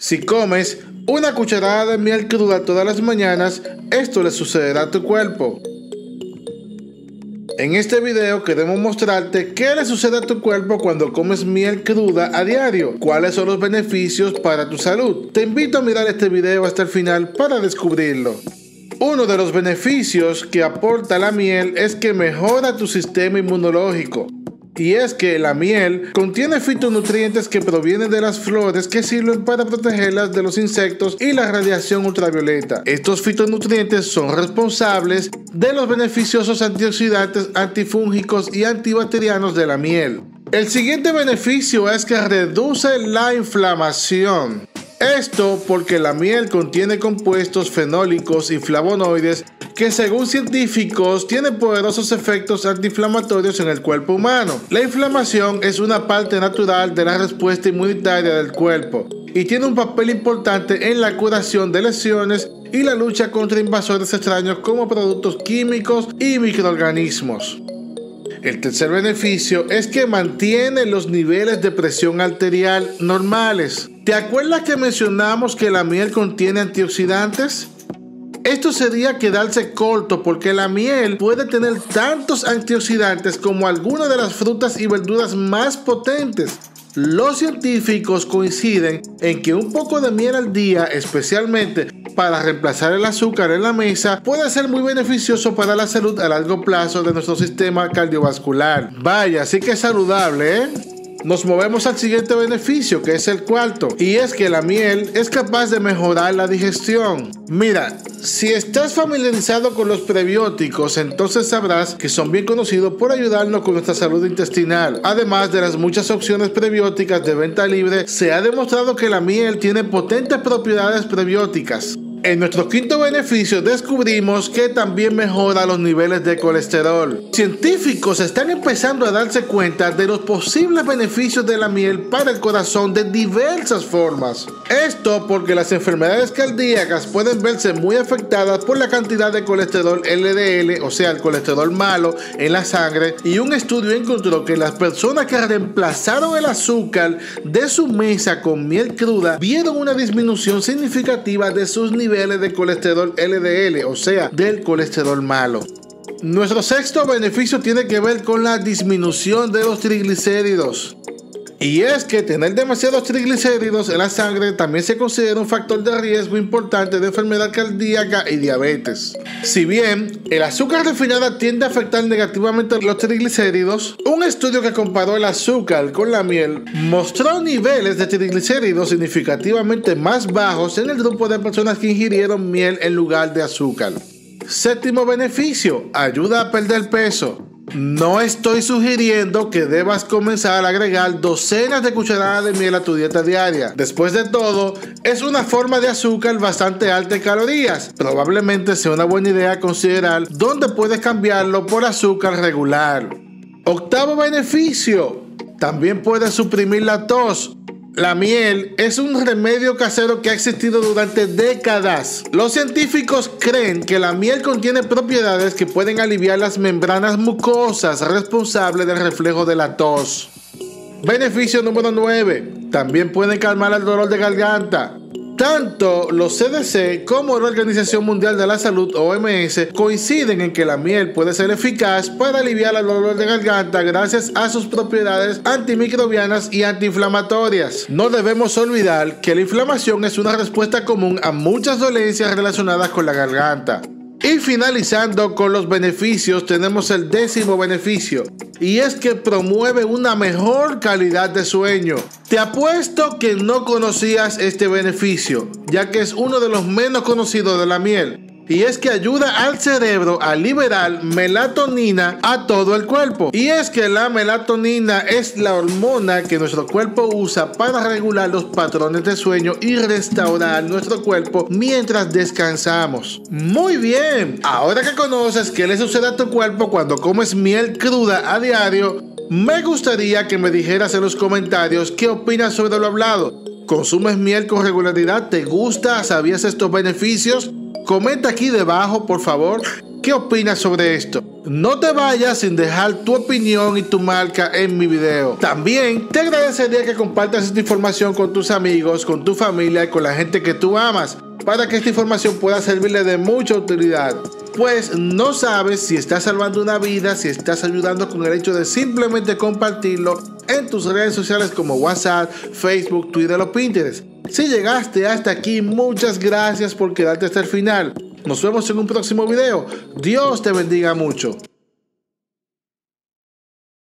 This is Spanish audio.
Si comes una cucharada de miel cruda todas las mañanas, esto le sucederá a tu cuerpo. En este video queremos mostrarte qué le sucede a tu cuerpo cuando comes miel cruda a diario, cuáles son los beneficios para tu salud. Te invito a mirar este video hasta el final para descubrirlo. Uno de los beneficios que aporta la miel es que mejora tu sistema inmunológico y es que la miel contiene fitonutrientes que provienen de las flores que sirven para protegerlas de los insectos y la radiación ultravioleta. Estos fitonutrientes son responsables de los beneficiosos antioxidantes, antifúngicos y antibacterianos de la miel. El siguiente beneficio es que reduce la inflamación. Esto porque la miel contiene compuestos fenólicos y flavonoides que según científicos tienen poderosos efectos antiinflamatorios en el cuerpo humano. La inflamación es una parte natural de la respuesta inmunitaria del cuerpo y tiene un papel importante en la curación de lesiones y la lucha contra invasores extraños como productos químicos y microorganismos. El tercer beneficio es que mantiene los niveles de presión arterial normales. ¿Te acuerdas que mencionamos que la miel contiene antioxidantes? Esto sería quedarse corto porque la miel puede tener tantos antioxidantes como algunas de las frutas y verduras más potentes. Los científicos coinciden en que un poco de miel al día, especialmente para reemplazar el azúcar en la mesa, puede ser muy beneficioso para la salud a largo plazo de nuestro sistema cardiovascular. Vaya, sí que es saludable, ¿eh? Nos movemos al siguiente beneficio, que es el cuarto, y es que la miel es capaz de mejorar la digestión. Mira, si estás familiarizado con los prebióticos, entonces sabrás que son bien conocidos por ayudarnos con nuestra salud intestinal. Además de las muchas opciones prebióticas de venta libre, se ha demostrado que la miel tiene potentes propiedades prebióticas. En nuestro quinto beneficio descubrimos que también mejora los niveles de colesterol. Científicos están empezando a darse cuenta de los posibles beneficios de la miel para el corazón de diversas formas. Esto porque las enfermedades cardíacas pueden verse muy afectadas por la cantidad de colesterol LDL, o sea, el colesterol malo en la sangre, y un estudio encontró que las personas que reemplazaron el azúcar de su mesa con miel cruda vieron una disminución significativa de sus niveles de colesterol LDL, o sea, del colesterol malo. Nuestro sexto beneficio tiene que ver con la disminución de los triglicéridos. Y es que tener demasiados triglicéridos en la sangre también se considera un factor de riesgo importante de enfermedad cardíaca y diabetes. Si bien el azúcar refinada tiende a afectar negativamente los triglicéridos, un estudio que comparó el azúcar con la miel mostró niveles de triglicéridos significativamente más bajos en el grupo de personas que ingirieron miel en lugar de azúcar. Séptimo beneficio, ayuda a perder peso. No estoy sugiriendo que debas comenzar a agregar docenas de cucharadas de miel a tu dieta diaria. Después de todo, es una forma de azúcar bastante alta en calorías. Probablemente sea una buena idea considerar dónde puedes cambiarlo por azúcar regular. Octavo beneficio. También puedes suprimir la tos. La miel es un remedio casero que ha existido durante décadas. Los científicos creen que la miel contiene propiedades que pueden aliviar las membranas mucosas responsables del reflejo de la tos. Beneficio número 9. También puede calmar el dolor de garganta. Tanto los CDC como la Organización Mundial de la Salud, OMS, coinciden en que la miel puede ser eficaz para aliviar el dolor de garganta gracias a sus propiedades antimicrobianas y antiinflamatorias. No debemos olvidar que la inflamación es una respuesta común a muchas dolencias relacionadas con la garganta. Y finalizando con los beneficios, tenemos el décimo beneficio, y es que promueve una mejor calidad de sueño. Te apuesto que no conocías este beneficio, ya que es uno de los menos conocidos de la miel y es que ayuda al cerebro a liberar melatonina a todo el cuerpo. Y es que la melatonina es la hormona que nuestro cuerpo usa para regular los patrones de sueño y restaurar nuestro cuerpo mientras descansamos. Muy bien, ahora que conoces qué le sucede a tu cuerpo cuando comes miel cruda a diario, me gustaría que me dijeras en los comentarios qué opinas sobre lo hablado. ¿Consumes miel con regularidad? ¿Te gusta? ¿Sabías estos beneficios? Comenta aquí debajo, por favor, qué opinas sobre esto. No te vayas sin dejar tu opinión y tu marca en mi video. También te agradecería que compartas esta información con tus amigos, con tu familia y con la gente que tú amas para que esta información pueda servirle de mucha utilidad. Pues no sabes si estás salvando una vida, si estás ayudando con el hecho de simplemente compartirlo en tus redes sociales como WhatsApp, Facebook, Twitter o Pinterest. Si llegaste hasta aquí, muchas gracias por quedarte hasta el final. Nos vemos en un próximo video. Dios te bendiga mucho.